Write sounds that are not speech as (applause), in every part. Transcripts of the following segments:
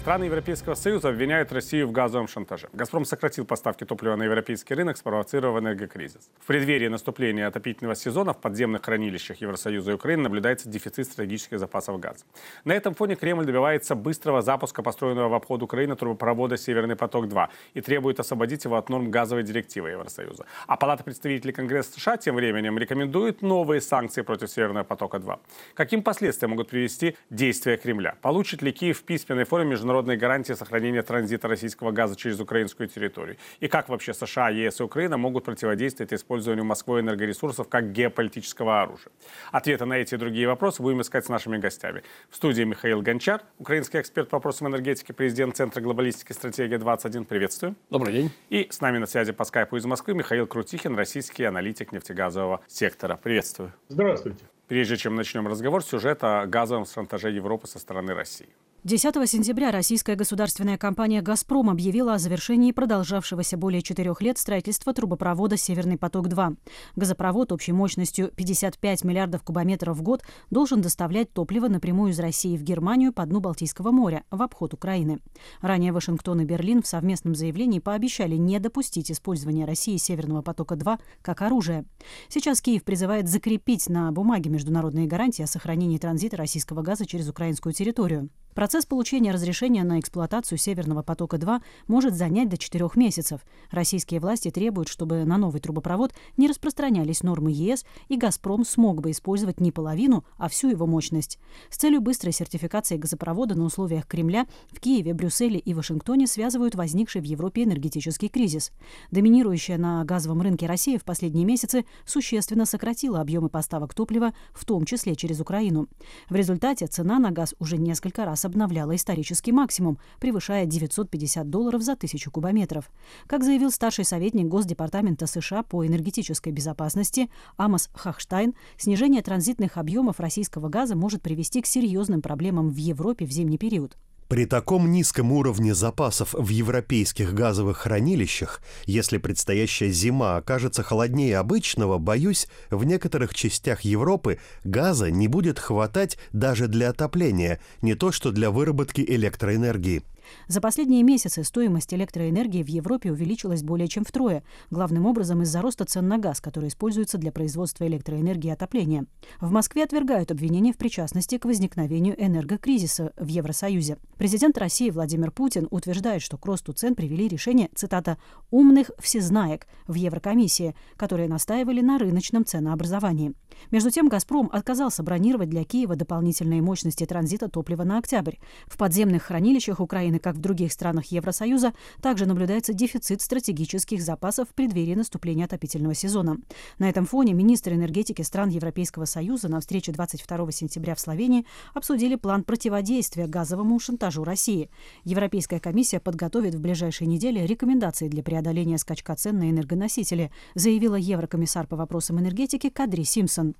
Страны Европейского Союза обвиняют Россию в газовом шантаже. «Газпром» сократил поставки топлива на европейский рынок, спровоцировав энергокризис. В преддверии наступления отопительного сезона в подземных хранилищах Евросоюза и Украины наблюдается дефицит стратегических запасов газа. На этом фоне Кремль добивается быстрого запуска построенного в обход Украины трубопровода «Северный поток-2» и требует освободить его от норм газовой директивы Евросоюза. А Палата представителей Конгресса США тем временем рекомендует новые санкции против «Северного потока-2». Каким последствиям могут привести действия Кремля? Получит ли Киев в письменной форме международной международные гарантии сохранения транзита российского газа через украинскую территорию? И как вообще США, ЕС и Украина могут противодействовать использованию Москвой энергоресурсов как геополитического оружия? Ответы на эти и другие вопросы будем искать с нашими гостями. В студии Михаил Гончар, украинский эксперт по вопросам энергетики, президент Центра глобалистики стратегия 21. Приветствую. Добрый день. И с нами на связи по скайпу из Москвы Михаил Крутихин, российский аналитик нефтегазового сектора. Приветствую. Здравствуйте. Прежде чем начнем разговор, сюжет о газовом шантаже Европы со стороны России. 10 сентября российская государственная компания «Газпром» объявила о завершении продолжавшегося более четырех лет строительства трубопровода «Северный поток-2». Газопровод общей мощностью 55 миллиардов кубометров в год должен доставлять топливо напрямую из России в Германию по дну Балтийского моря в обход Украины. Ранее Вашингтон и Берлин в совместном заявлении пообещали не допустить использования России «Северного потока-2» как оружия. Сейчас Киев призывает закрепить на бумаге международные гарантии о сохранении транзита российского газа через украинскую территорию. Процесс получения разрешения на эксплуатацию «Северного потока-2» может занять до четырех месяцев. Российские власти требуют, чтобы на новый трубопровод не распространялись нормы ЕС, и «Газпром» смог бы использовать не половину, а всю его мощность. С целью быстрой сертификации газопровода на условиях Кремля в Киеве, Брюсселе и Вашингтоне связывают возникший в Европе энергетический кризис. Доминирующая на газовом рынке Россия в последние месяцы существенно сократила объемы поставок топлива, в том числе через Украину. В результате цена на газ уже несколько раз обновляла исторический максимум, превышая 950 долларов за тысячу кубометров. Как заявил старший советник Госдепартамента США по энергетической безопасности Амос Хахштайн, снижение транзитных объемов российского газа может привести к серьезным проблемам в Европе в зимний период. При таком низком уровне запасов в европейских газовых хранилищах, если предстоящая зима окажется холоднее обычного, боюсь, в некоторых частях Европы газа не будет хватать даже для отопления, не то что для выработки электроэнергии. За последние месяцы стоимость электроэнергии в Европе увеличилась более чем втрое, главным образом из-за роста цен на газ, который используется для производства электроэнергии и отопления. В Москве отвергают обвинения в причастности к возникновению энергокризиса в Евросоюзе. Президент России Владимир Путин утверждает, что к росту цен привели решение, цитата, «умных всезнаек» в Еврокомиссии, которые настаивали на рыночном ценообразовании. Между тем, «Газпром» отказался бронировать для Киева дополнительные мощности транзита топлива на октябрь. В подземных хранилищах Украины как в других странах Евросоюза, также наблюдается дефицит стратегических запасов в преддверии наступления отопительного сезона. На этом фоне министры энергетики стран Европейского Союза на встрече 22 сентября в Словении обсудили план противодействия газовому шантажу России. Европейская комиссия подготовит в ближайшие недели рекомендации для преодоления скачка цен на энергоносители, заявила еврокомиссар по вопросам энергетики Кадри Симпсон.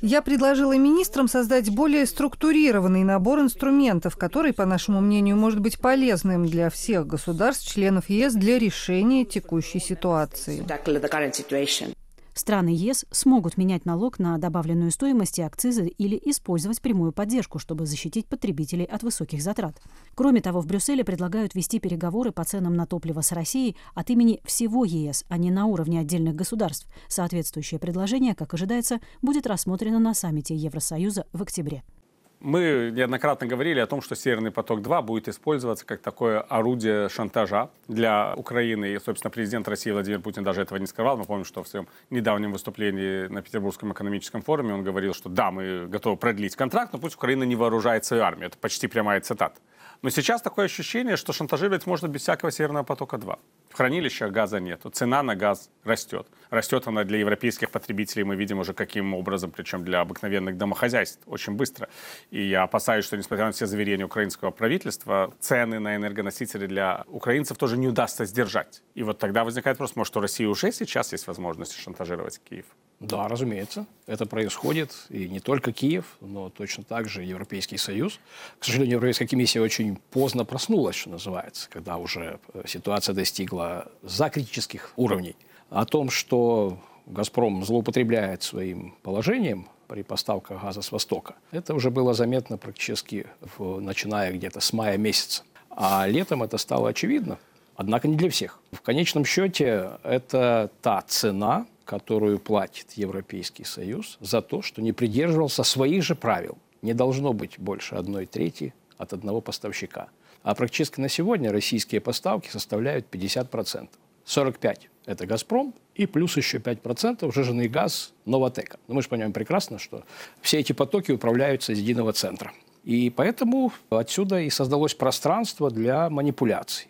Я предложила министрам создать более структурированный набор инструментов, который, по нашему мнению, может быть полезным для всех государств-членов ЕС для решения текущей ситуации. Страны ЕС смогут менять налог на добавленную стоимость и акцизы или использовать прямую поддержку, чтобы защитить потребителей от высоких затрат. Кроме того, в Брюсселе предлагают вести переговоры по ценам на топливо с Россией от имени всего ЕС, а не на уровне отдельных государств. Соответствующее предложение, как ожидается, будет рассмотрено на саммите Евросоюза в октябре. Мы неоднократно говорили о том, что «Северный поток-2» будет использоваться как такое орудие шантажа для Украины. И, собственно, президент России Владимир Путин даже этого не скрывал. Мы помним, что в своем недавнем выступлении на Петербургском экономическом форуме он говорил, что да, мы готовы продлить контракт, но пусть Украина не вооружает свою армию. Это почти прямая цитата. Но сейчас такое ощущение, что шантажировать можно без всякого Северного потока-2. В хранилищах газа нет. Цена на газ растет. Растет она для европейских потребителей, мы видим уже каким образом, причем для обыкновенных домохозяйств, очень быстро. И я опасаюсь, что, несмотря на все заверения украинского правительства, цены на энергоносители для украинцев тоже не удастся сдержать. И вот тогда возникает вопрос, может, у России уже сейчас есть возможность шантажировать Киев? Да, разумеется. Это происходит. И не только Киев, но точно так же Европейский Союз. К сожалению, Европейская комиссия очень поздно проснулась, что называется, когда уже э, ситуация достигла закритических уровней. О том, что «Газпром» злоупотребляет своим положением при поставках газа с Востока, это уже было заметно практически в, начиная где-то с мая месяца. А летом это стало очевидно, однако не для всех. В конечном счете это та цена, которую платит Европейский Союз за то, что не придерживался своих же правил. Не должно быть больше одной трети от одного поставщика. А практически на сегодня российские поставки составляют 50%. 45% – это «Газпром», и плюс еще 5% жиженый газ «Новотека». Но мы же понимаем прекрасно, что все эти потоки управляются из единого центра. И поэтому отсюда и создалось пространство для манипуляций.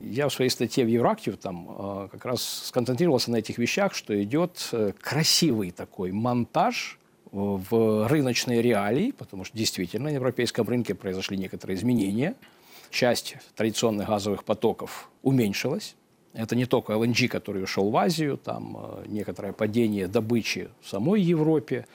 Я в своей статье в Еврактив там э, как раз сконцентрировался на этих вещах, что идет э, красивый такой монтаж э, в рыночные реалии, потому что действительно на европейском рынке произошли некоторые изменения. Часть традиционных газовых потоков уменьшилась. Это не только ЛНГ, который ушел в Азию, там некоторое падение добычи в самой Европе,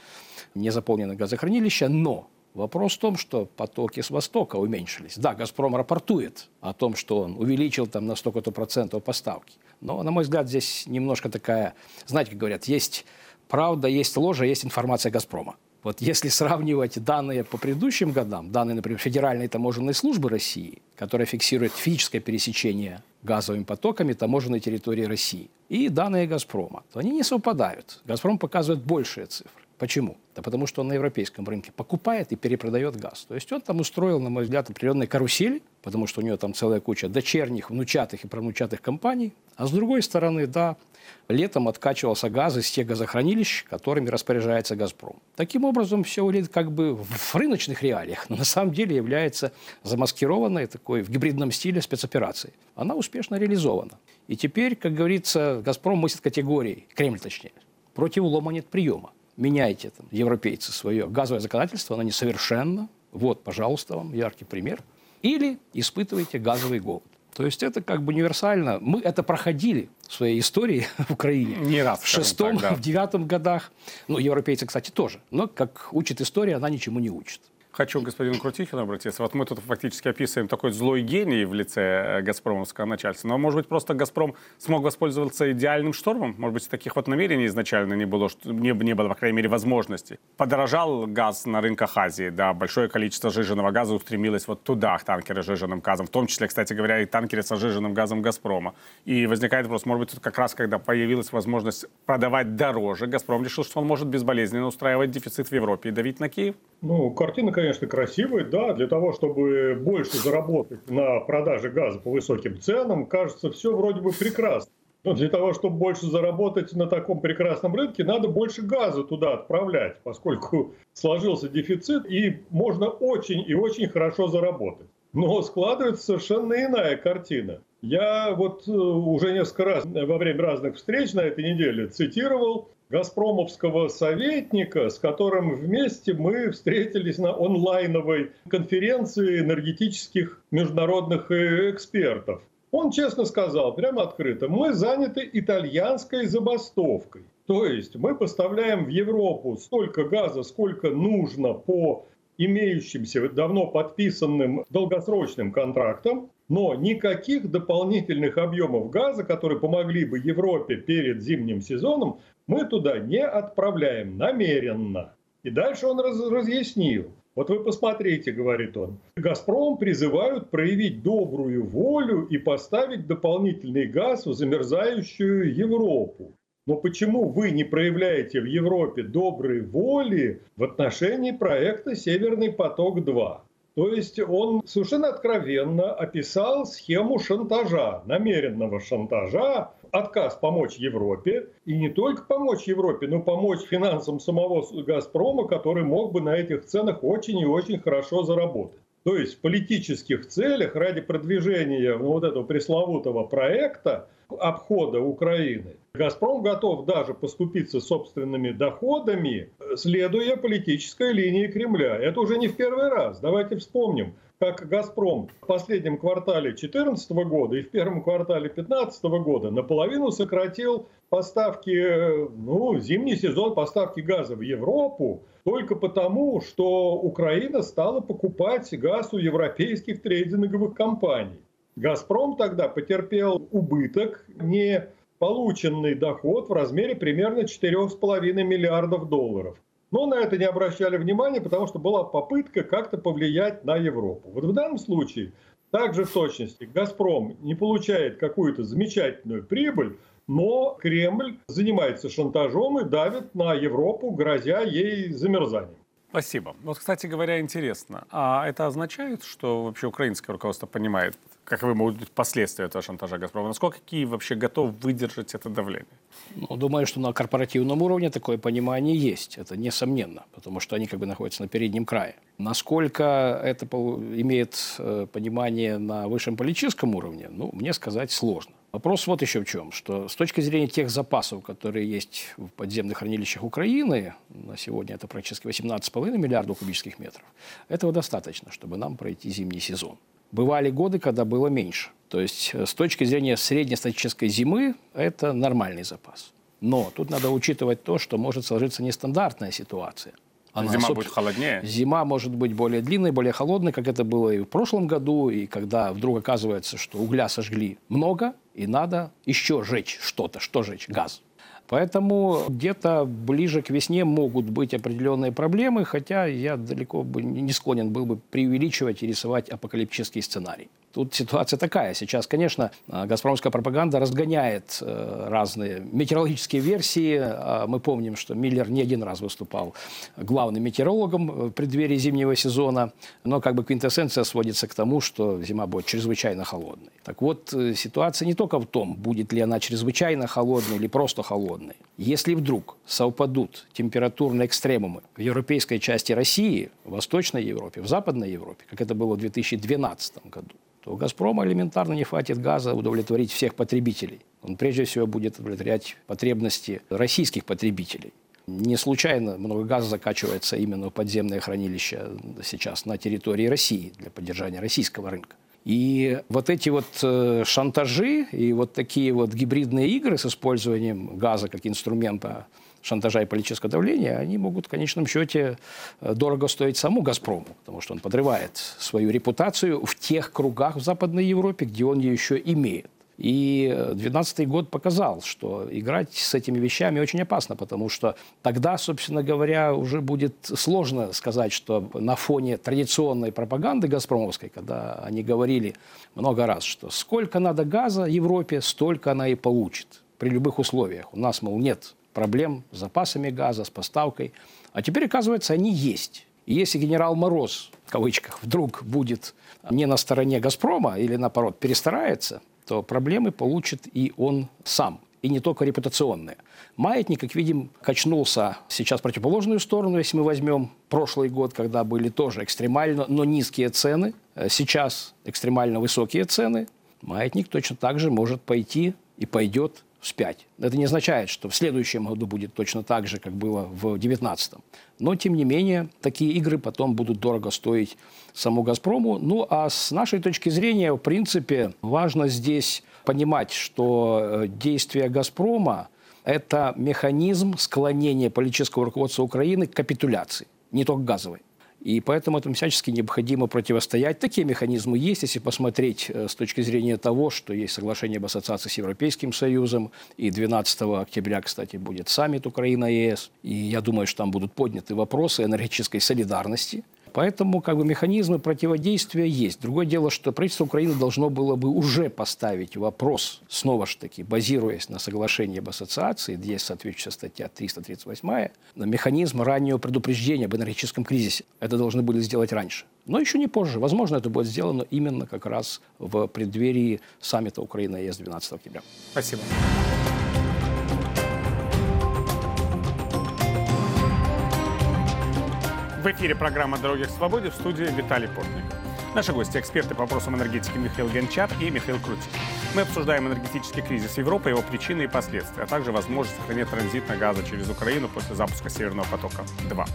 незаполненное газохранилище, но Вопрос в том, что потоки с Востока уменьшились. Да, «Газпром» рапортует о том, что он увеличил там на столько-то процентов поставки. Но, на мой взгляд, здесь немножко такая, знаете, как говорят, есть правда, есть ложь, а есть информация «Газпрома». Вот если сравнивать данные по предыдущим годам, данные, например, Федеральной таможенной службы России, которая фиксирует физическое пересечение газовыми потоками таможенной территории России, и данные «Газпрома», то они не совпадают. «Газпром» показывает большие цифры. Почему? Да потому что он на европейском рынке покупает и перепродает газ. То есть он там устроил, на мой взгляд, определенные карусели, потому что у него там целая куча дочерних, внучатых и правнучатых компаний. А с другой стороны, да, летом откачивался газ из тех газохранилищ, которыми распоряжается «Газпром». Таким образом, все выглядит как бы в рыночных реалиях, но на самом деле является замаскированной такой в гибридном стиле спецоперацией. Она успешно реализована. И теперь, как говорится, «Газпром» мыслит категорией, Кремль точнее, против лома нет приема меняйте, там, европейцы, свое газовое законодательство, оно несовершенно. Вот, пожалуйста, вам яркий пример. Или испытывайте газовый голод. То есть это как бы универсально. Мы это проходили в своей истории (laughs) в Украине. Не раз. В шестом, так, да. в девятом годах. Ну, европейцы, кстати, тоже. Но, как учит история, она ничему не учит. Хочу к господину Крутихину обратиться. Вот мы тут фактически описываем такой злой гений в лице э, газпромовского начальства. Но, может быть, просто «Газпром» смог воспользоваться идеальным штормом? Может быть, таких вот намерений изначально не было, не, не было, по крайней мере, возможности. Подорожал газ на рынках Азии, да, большое количество жиженного газа устремилось вот туда, к танкеры с жиженным газом. В том числе, кстати говоря, и танкеры с жиженным газом «Газпрома». И возникает вопрос, может быть, тут как раз, когда появилась возможность продавать дороже, «Газпром» решил, что он может безболезненно устраивать дефицит в Европе и давить на Киев? Ну, картина, конечно, красивая, да, для того, чтобы больше заработать на продаже газа по высоким ценам, кажется, все вроде бы прекрасно. Но для того, чтобы больше заработать на таком прекрасном рынке, надо больше газа туда отправлять, поскольку (laughs) сложился дефицит, и можно очень и очень хорошо заработать. Но складывается совершенно иная картина. Я вот э, уже несколько раз во время разных встреч на этой неделе цитировал газпромовского советника, с которым вместе мы встретились на онлайновой конференции энергетических международных э, экспертов. Он честно сказал, прямо открыто, мы заняты итальянской забастовкой. То есть мы поставляем в Европу столько газа, сколько нужно по имеющимся давно подписанным долгосрочным контрактам, но никаких дополнительных объемов газа, которые помогли бы Европе перед зимним сезоном, мы туда не отправляем намеренно. И дальше он раз, разъяснил. Вот вы посмотрите, говорит он, «Газпром» призывают проявить добрую волю и поставить дополнительный газ в замерзающую Европу. Но почему вы не проявляете в Европе доброй воли в отношении проекта «Северный поток-2»? То есть он совершенно откровенно описал схему шантажа, намеренного шантажа, отказ помочь Европе, и не только помочь Европе, но помочь финансам самого «Газпрома», который мог бы на этих ценах очень и очень хорошо заработать. То есть в политических целях ради продвижения вот этого пресловутого проекта обхода Украины «Газпром» готов даже поступиться собственными доходами, следуя политической линии Кремля. Это уже не в первый раз. Давайте вспомним. как «Газпром» в последнем квартале 2014 года и в первом квартале 2015 года наполовину сократил поставки, ну, зимний сезон поставки газа в Европу только потому, что Украина стала покупать газ у европейских трейдинговых компаний. «Газпром» тогда потерпел убыток, не полученный доход в размере примерно 4,5 миллиардов долларов. Но на это не обращали внимания, потому что была попытка как-то повлиять на Европу. Вот в данном случае также в точности «Газпром» не получает какую-то замечательную прибыль, но Кремль занимается шантажом и давит на Европу, грозя ей замерзанием. Спасибо. Вот, кстати говоря, интересно, а это означает, что вообще украинское руководство понимает, каковы могут быть последствия этого шантажа «Газпрома»? Насколько Киев вообще готов выдержать это давление? Ну, думаю, что на корпоративном уровне такое понимание есть. Это несомненно, потому что они как бы находятся на переднем крае. Насколько это имеет э, понимание на высшем политическом уровне, ну, мне сказать сложно. Вопрос вот еще в чем, что с точки зрения тех запасов, которые есть в подземных хранилищах Украины, на сегодня это практически 18,5 миллиардов кубических метров, этого достаточно, чтобы нам пройти зимний сезон. Бывали годы, когда было меньше. То есть э, с точки зрения среднестатической зимы это нормальный запас. Но тут надо учитывать то, что может сложиться нестандартная ситуация. Она, зима будет холоднее? Зима может быть более длинной, более холодной, как это было и в прошлом году, и когда вдруг оказывается, что угля сожгли много, и надо еще жечь что-то. Что жечь? Газ. Поэтому где-то ближе к весне могут быть определенные проблемы, хотя я далеко бы не склонен был бы преувеличивать и рисовать апокалиптический сценарий. Тут ситуация такая. Сейчас, конечно, а, газпромская пропаганда разгоняет э, разные метеорологические версии. А, мы помним, что Миллер не один раз выступал главным метеорологом в преддверии зимнего сезона. Но как бы квинтэссенция сводится к тому, что зима будет чрезвычайно холодной. Так вот, э, ситуация не только в том, будет ли она чрезвычайно холодной или просто холодной. Если вдруг совпадут температурные экстремумы в европейской части России, в Восточной Европе, в Западной Европе, как это было в 2012 году, то у «Газпрома» элементарно не хватит газа удовлетворить всех потребителей. Он прежде всего будет удовлетворять потребности российских потребителей. Не случайно много газа закачивается именно в подземное хранилище сейчас на территории России для поддержания российского рынка. И вот эти вот э, шантажи и вот такие вот гибридные игры с использованием газа как инструмента шантажа и политического давления, они могут в конечном счете э, дорого стоить саму «Газпрому», потому что он подрывает свою репутацию в тех кругах в Западной Европе, где он ее еще имеет. И 2012 год показал, что играть с этими вещами очень опасно, потому что тогда, собственно говоря, уже будет сложно сказать, что на фоне традиционной пропаганды газпромовской, когда они говорили много раз, что сколько надо газа Европе, столько она и получит при любых условиях. У нас, мол, нет проблем с запасами газа, с поставкой. А теперь, оказывается, они есть. И если генерал Мороз, в кавычках, вдруг будет не на стороне «Газпрома» или, наоборот, перестарается, то проблемы получит и он сам. И не только репутационные. Маятник, как видим, качнулся сейчас в противоположную сторону, если мы возьмем прошлый год, когда были тоже экстремально, но низкие цены. Сейчас экстремально высокие цены. Маятник точно так же может пойти и пойдет вспять. Это не означает, что в следующем году будет точно так же, как было в 2019. Но, тем не менее, такие игры потом будут дорого стоить саму «Газпрому». Ну, а с нашей точки зрения, в принципе, важно здесь понимать, что э, действия «Газпрома» – это механизм склонения политического руководства Украины к капитуляции, не только газовой. И поэтому этому всячески необходимо противостоять. Такие механизмы есть, если посмотреть э, с точки зрения того, что есть соглашение об ассоциации с Европейским Союзом, и 12 октября, кстати, будет саммит Украина-ЕС, и я думаю, что там будут подняты вопросы энергетической солидарности, Поэтому как бы механизмы противодействия есть. Другое дело, что правительство Украины должно было бы уже поставить вопрос, снова же таки, базируясь на соглашении об ассоциации, где есть соответствующая статья 338, на механизм раннего предупреждения об энергетическом кризисе. Это должны были сделать раньше. Но еще не позже. Возможно, это будет сделано именно как раз в преддверии саммита Украины-ЕС 12 октября. Спасибо. В эфире программа «Дороги к свободе» в студии Виталий Портник. Наши гости – эксперты по вопросам энергетики Михаил Гончар и Михаил Крутик. Мы обсуждаем энергетический кризис Европы, его причины и последствия, а также возможность сохранения транзита газа через Украину после запуска «Северного потока-2».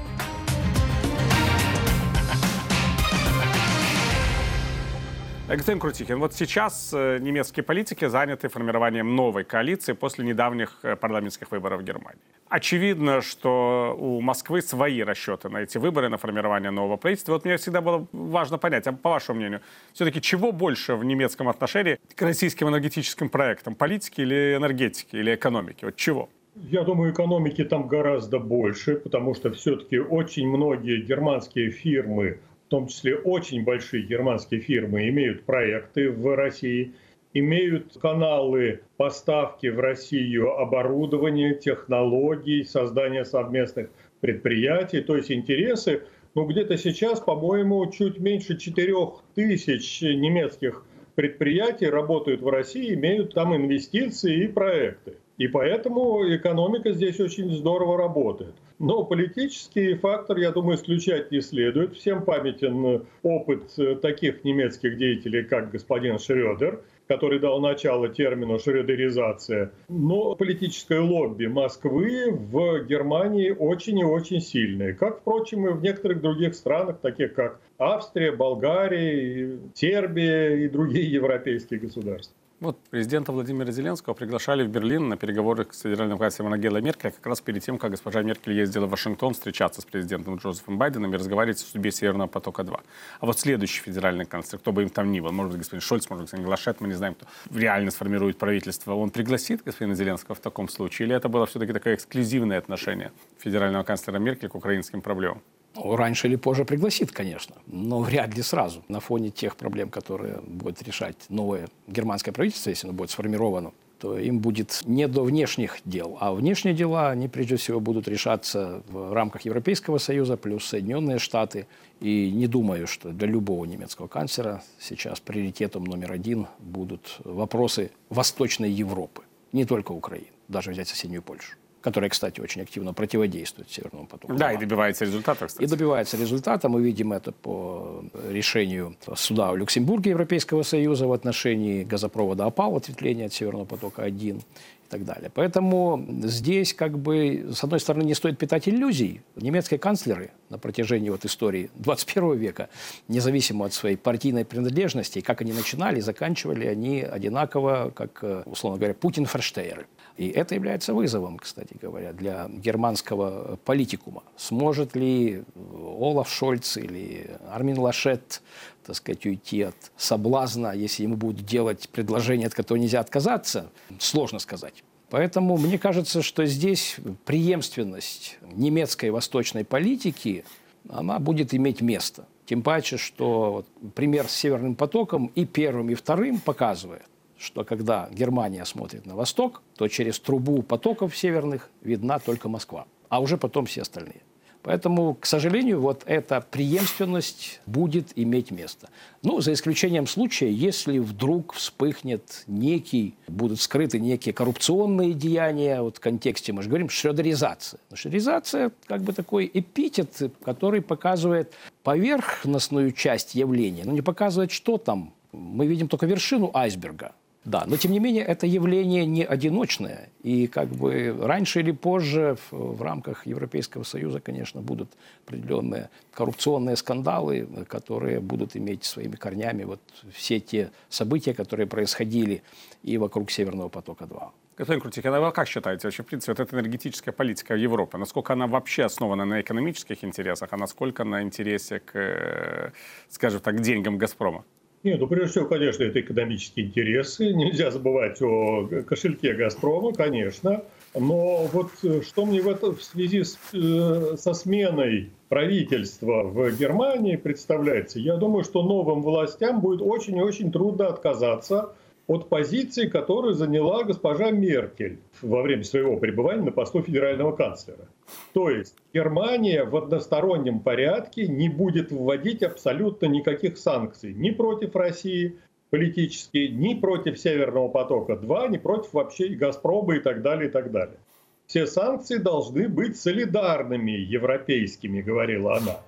Господин Крутихин, вот сейчас э, немецкие политики заняты формированием новой коалиции после недавних э, парламентских выборов в Германии. Очевидно, что у Москвы свои расчеты на эти выборы, на формирование нового правительства. Вот мне всегда было важно понять, а по вашему мнению, все-таки чего больше в немецком отношении к российским энергетическим проектам? Политики или энергетики, или экономики? Вот чего? Я думаю, экономики там гораздо больше, потому что все-таки очень многие германские фирмы в том числе очень большие германские фирмы, имеют проекты в России, имеют каналы поставки в Россию оборудования, технологий, создания совместных предприятий, то есть интересы. Ну, где-то сейчас, по-моему, чуть меньше 4 тысяч немецких предприятий работают в России, имеют там инвестиции и проекты. И поэтому экономика здесь очень здорово работает. Но политический фактор, я думаю, исключать не следует. Всем памятен опыт таких немецких деятелей, как господин Шредер, который дал начало термину «шредеризация». Но политическое лобби Москвы в Германии очень и очень сильное. Как, впрочем, и в некоторых других странах, таких как Австрия, Болгария, Сербия и другие европейские государства. Вот президента Владимира Зеленского приглашали в Берлин на переговоры с федеральным канцлером Ангелой Меркель как раз перед тем, как госпожа Меркель ездила в Вашингтон встречаться с президентом Джозефом Байденом и разговаривать о судьбе Северного потока-2. А вот следующий федеральный канцлер, кто бы им там ни был, может быть, господин Шольц, может быть, господин Глашет, мы не знаем, кто реально сформирует правительство, он пригласит господина Зеленского в таком случае? Или это было все-таки такое эксклюзивное отношение федерального канцлера Меркель к украинским проблемам? Раньше или позже пригласит, конечно, но вряд ли сразу. На фоне тех проблем, которые будет решать новое германское правительство, если оно будет сформировано, то им будет не до внешних дел. А внешние дела, они прежде всего будут решаться в рамках Европейского Союза плюс Соединенные Штаты. И не думаю, что для любого немецкого канцлера сейчас приоритетом номер один будут вопросы Восточной Европы, не только Украины, даже взять соседнюю Польшу которая, кстати, очень активно противодействует Северному потоку. Да, и добивается результата, кстати. И добивается результата. Мы видим это по решению суда в Люксембурге Европейского Союза в отношении газопровода ОПАЛ, ответвления от Северного потока-1 и так далее. Поэтому здесь, как бы, с одной стороны, не стоит питать иллюзий. Немецкие канцлеры на протяжении вот истории 21 века, независимо от своей партийной принадлежности, как они начинали, заканчивали они одинаково, как, условно говоря, Путин-ферштейеры. И это является вызовом, кстати говоря, для германского политикума. Сможет ли Олаф Шольц или Армин Лашет так сказать, уйти от соблазна, если ему будут делать предложение, от которого нельзя отказаться, сложно сказать. Поэтому мне кажется, что здесь преемственность немецкой восточной политики, она будет иметь место. Тем паче, что вот пример с Северным потоком и первым, и вторым показывает, что когда Германия смотрит на восток, то через трубу потоков северных видна только Москва, а уже потом все остальные. Поэтому, к сожалению, вот эта преемственность будет иметь место. Ну, за исключением случая, если вдруг вспыхнет некий, будут скрыты некие коррупционные деяния, вот в контексте мы же говорим шредеризация. Но шредеризация как бы такой эпитет, который показывает поверхностную часть явления, но не показывает, что там. Мы видим только вершину айсберга. Да, но тем не менее это явление не одиночное. И как бы раньше или позже в, в рамках Европейского Союза, конечно, будут определенные коррупционные скандалы, которые будут иметь своими корнями вот все те события, которые происходили и вокруг Северного потока-2. Господин Крутикин, а вы как считаете, вообще, в принципе, вот эта энергетическая политика Европы, насколько она вообще основана на экономических интересах, а насколько на интересе к, э, скажем так, деньгам «Газпрома»? Нет, ну прежде всего, конечно, это экономические интересы. Нельзя забывать о кошельке «Газпрома», конечно. Но вот э, что мне в, этом, в связи с, э, со сменой правительства в Германии представляется, я думаю, что новым властям будет очень и очень трудно отказаться от позиции, которую заняла госпожа Меркель во время своего пребывания на посту федерального канцлера. То есть Германия в одностороннем порядке не будет вводить абсолютно никаких санкций ни против России политически, ни против Северного потока-2, ни против вообще Газпрома и так далее, и так далее. Все санкции должны быть солидарными европейскими, говорила она.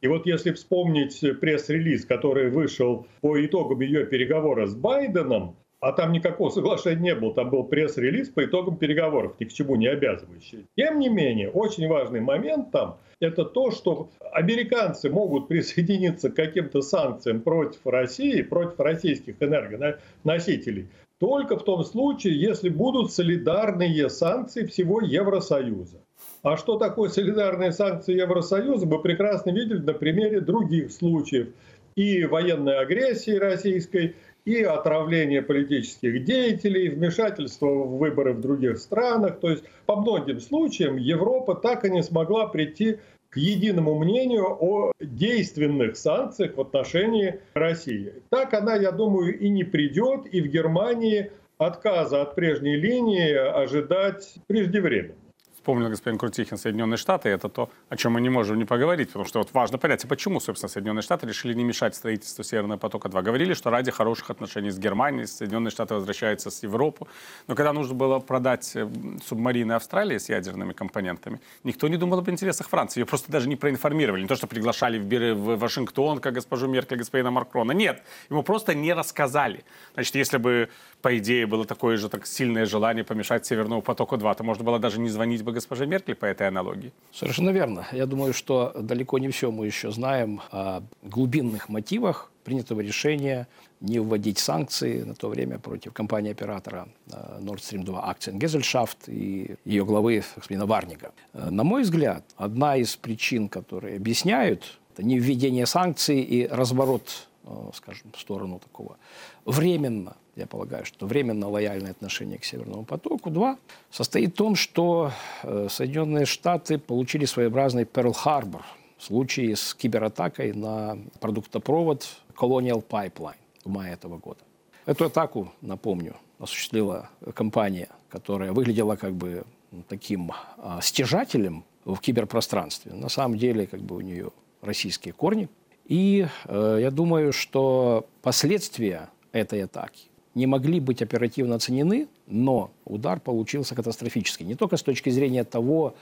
И вот если вспомнить пресс-релиз, который вышел по итогам ее переговора с Байденом, а там никакого соглашения не было, там был пресс-релиз по итогам переговоров, ни к чему не обязывающий. Тем не менее, очень важный момент там – это то, что американцы могут (laughs) присоединиться к каким-то санкциям против России, против российских энергоносителей, только в том случае, если будут солидарные санкции всего Евросоюза. А что такое солидарные санкции Евросоюза, мы прекрасно видели на примере других случаев и военной агрессии российской, и отравление политических деятелей, вмешательство в выборы в других странах. То есть по многим случаям Европа так и не смогла прийти к единому мнению о действенных санкциях в отношении России. Так она, я думаю, и не придет, и в Германии отказа от прежней линии ожидать преждевременно вспомнил господин Крутихин Соединенные Штаты, это то, о чем мы не можем не поговорить, потому что вот важно понять, почему, собственно, Соединенные Штаты решили не мешать строительству Северного потока-2. Говорили, что ради хороших отношений с Германией, Соединенные Штаты возвращаются с Европу. Но когда нужно было продать э, субмарины Австралии с ядерными компонентами, никто не думал об интересах Франции. Ее просто даже не проинформировали. Не то, что приглашали в, в Вашингтон, как госпожу Меркель, господина Макрона. Нет, ему просто не рассказали. Значит, если бы, по идее, было такое же так сильное желание помешать Северному потоку-2, то можно было даже не звонить бы госпоже Меркель по этой аналогии? Совершенно верно. Я думаю, что далеко не все мы еще знаем о глубинных мотивах принятого решения не вводить санкции на то время против компании-оператора э, Nord Stream 2 Акциенгезельшафт и ее главы господина Варника. Э, на мой взгляд, одна из причин, которые объясняют это не введение санкций и разворот, э, скажем, в сторону такого временно я полагаю, что временно лояльное отношение к Северному потоку-2 состоит в том, что э, Соединенные Штаты получили своеобразный Перл-Харбор в случае с кибератакой на продуктопровод Colonial Pipeline в мае этого года. Эту атаку, напомню, осуществила компания, которая выглядела как бы таким а, стяжателем в киберпространстве. На самом деле, как бы у нее российские корни. И э, я думаю, что последствия этой атаки не могли быть оперативно оценены, но удар получился катастрофический. Не только с точки зрения того,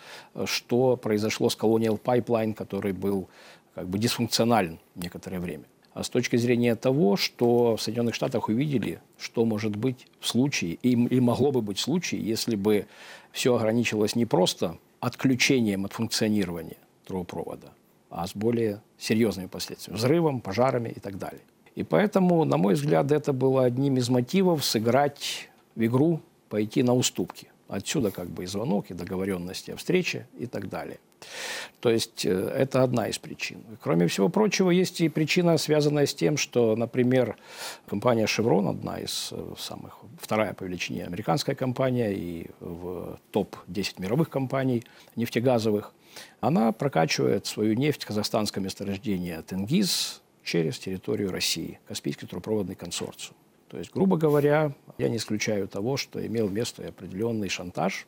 что произошло с Colonial Pipeline, который был как бы дисфункционален некоторое время, а с точки зрения того, что в Соединенных Штатах увидели, что может быть в случае, и, и могло бы быть в случае, если бы все ограничивалось не просто отключением от функционирования трубопровода, а с более серьезными последствиями, взрывом, пожарами и так далее. И поэтому, на мой взгляд, это было одним из мотивов сыграть в игру, пойти на уступки. Отсюда как бы и звонок, и договоренности о встрече и так далее. То есть э, это одна из причин. Кроме всего прочего, есть и причина, связанная с тем, что, например, компания Chevron, одна из э, самых, вторая по величине американская компания и в топ-10 мировых компаний нефтегазовых, она прокачивает свою нефть казахстанское месторождение Тенгиз, через территорию России, Каспийский трубопроводный консорциум. То есть, грубо говоря, я не исключаю того, что имел место определенный шантаж,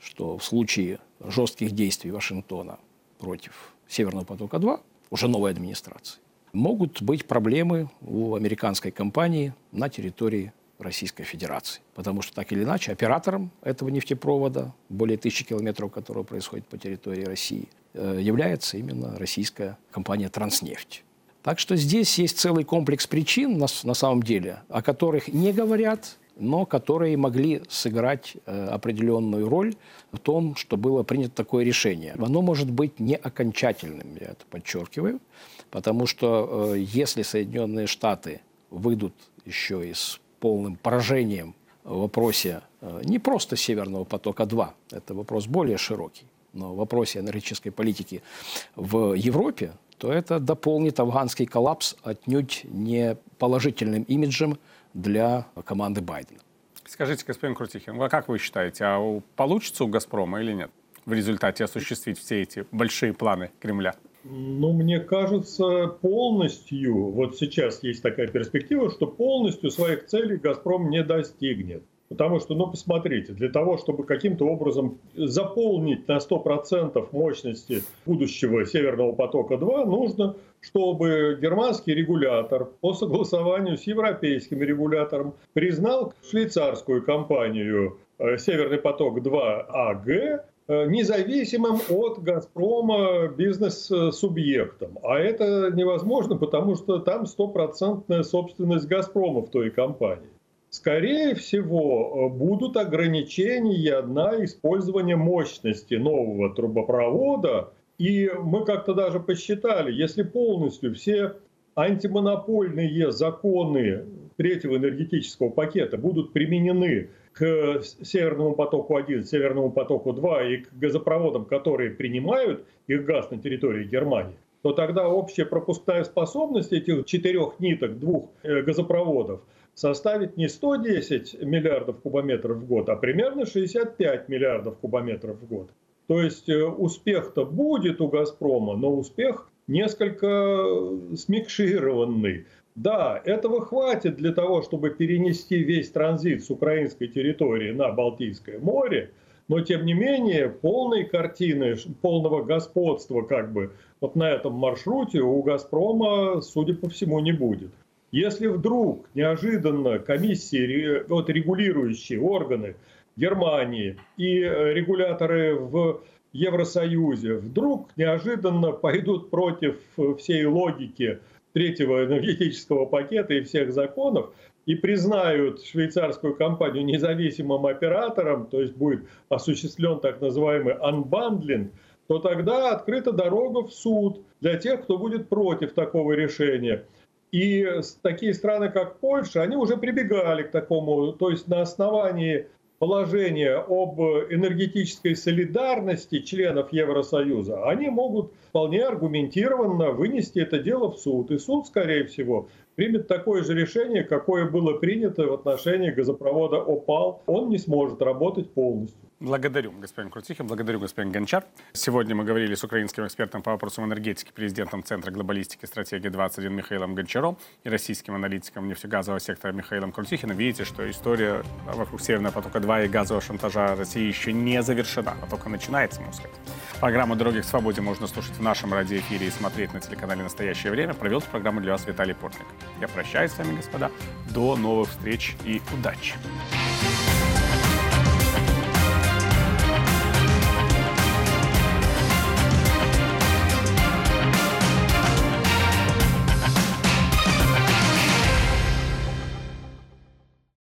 что в случае жестких действий Вашингтона против Северного потока-2, уже новой администрации, могут быть проблемы у американской компании на территории Российской Федерации. Потому что так или иначе оператором этого нефтепровода, более тысячи километров которого происходит по территории России, э, является именно российская компания «Транснефть». Так что здесь есть целый комплекс причин, на, на самом деле, о которых не говорят, но которые могли сыграть э, определенную роль в том, что было принято такое решение. Оно может быть не окончательным, я это подчеркиваю, потому что э, если Соединенные Штаты выйдут еще и с полным поражением в вопросе э, не просто Северного потока-2, это вопрос более широкий, но в вопросе энергетической политики в Европе, то это дополнит афганский коллапс отнюдь не положительным имиджем для команды Байдена. Скажите, господин Крутихин, а как вы считаете, а получится у «Газпрома» или нет в результате осуществить все эти большие планы Кремля? Ну, мне кажется, полностью, вот сейчас есть такая перспектива, что полностью своих целей «Газпром» не достигнет. Потому что, ну, посмотрите, для того, чтобы каким-то образом заполнить на 100% мощности будущего Северного потока-2, нужно, чтобы германский регулятор по согласованию с европейским регулятором признал швейцарскую компанию э, Северный поток-2 АГ э, независимым от «Газпрома» бизнес-субъектом. А это невозможно, потому что там стопроцентная собственность «Газпрома» в той компании. Скорее всего, будут ограничения на использование мощности нового трубопровода. И мы как-то даже посчитали, если полностью все антимонопольные законы третьего энергетического пакета будут применены к Северному потоку-1, Северному потоку-2 и к газопроводам, которые принимают их газ на территории Германии, то тогда общая пропускная способность этих четырех ниток, двух э, газопроводов, составит не 110 миллиардов кубометров в год, а примерно 65 миллиардов кубометров в год. То есть э, успех-то будет у «Газпрома», но успех несколько смикшированный. Да, этого хватит для того, чтобы перенести весь транзит с украинской территории на Балтийское море, но тем не менее полной картины, полного господства как бы вот на этом маршруте у «Газпрома», судя по всему, не будет. Если вдруг неожиданно комиссии, вот регулирующие органы Германии и регуляторы в Евросоюзе вдруг неожиданно пойдут против всей логики третьего энергетического пакета и всех законов и признают швейцарскую компанию независимым оператором, то есть будет осуществлен так называемый unbundling, то тогда открыта дорога в суд для тех, кто будет против такого решения. И такие страны, как Польша, они уже прибегали к такому, то есть на основании положение об энергетической солидарности членов Евросоюза, они могут вполне аргументированно вынести это дело в суд. И суд, скорее всего, примет такое же решение, какое было принято в отношении газопровода «Опал». Он не сможет работать полностью. Благодарю, господин Крутихин, благодарю, господин Гончар. Сегодня мы говорили с украинским экспертом по вопросам энергетики, президентом Центра глобалистики стратегии 21 Михаилом Гончаром и российским аналитиком нефтегазового сектора Михаилом Крутихиным. Видите, что история вокруг Северного потока-2 и газового шантажа России еще не завершена, а только начинается, можно сказать. Программу «Дороги к свободе» можно слушать в нашем радиоэфире и смотреть на телеканале «Настоящее время». Провел программу для вас Виталий Портник. Я прощаюсь с вами, господа. До новых встреч и удачи!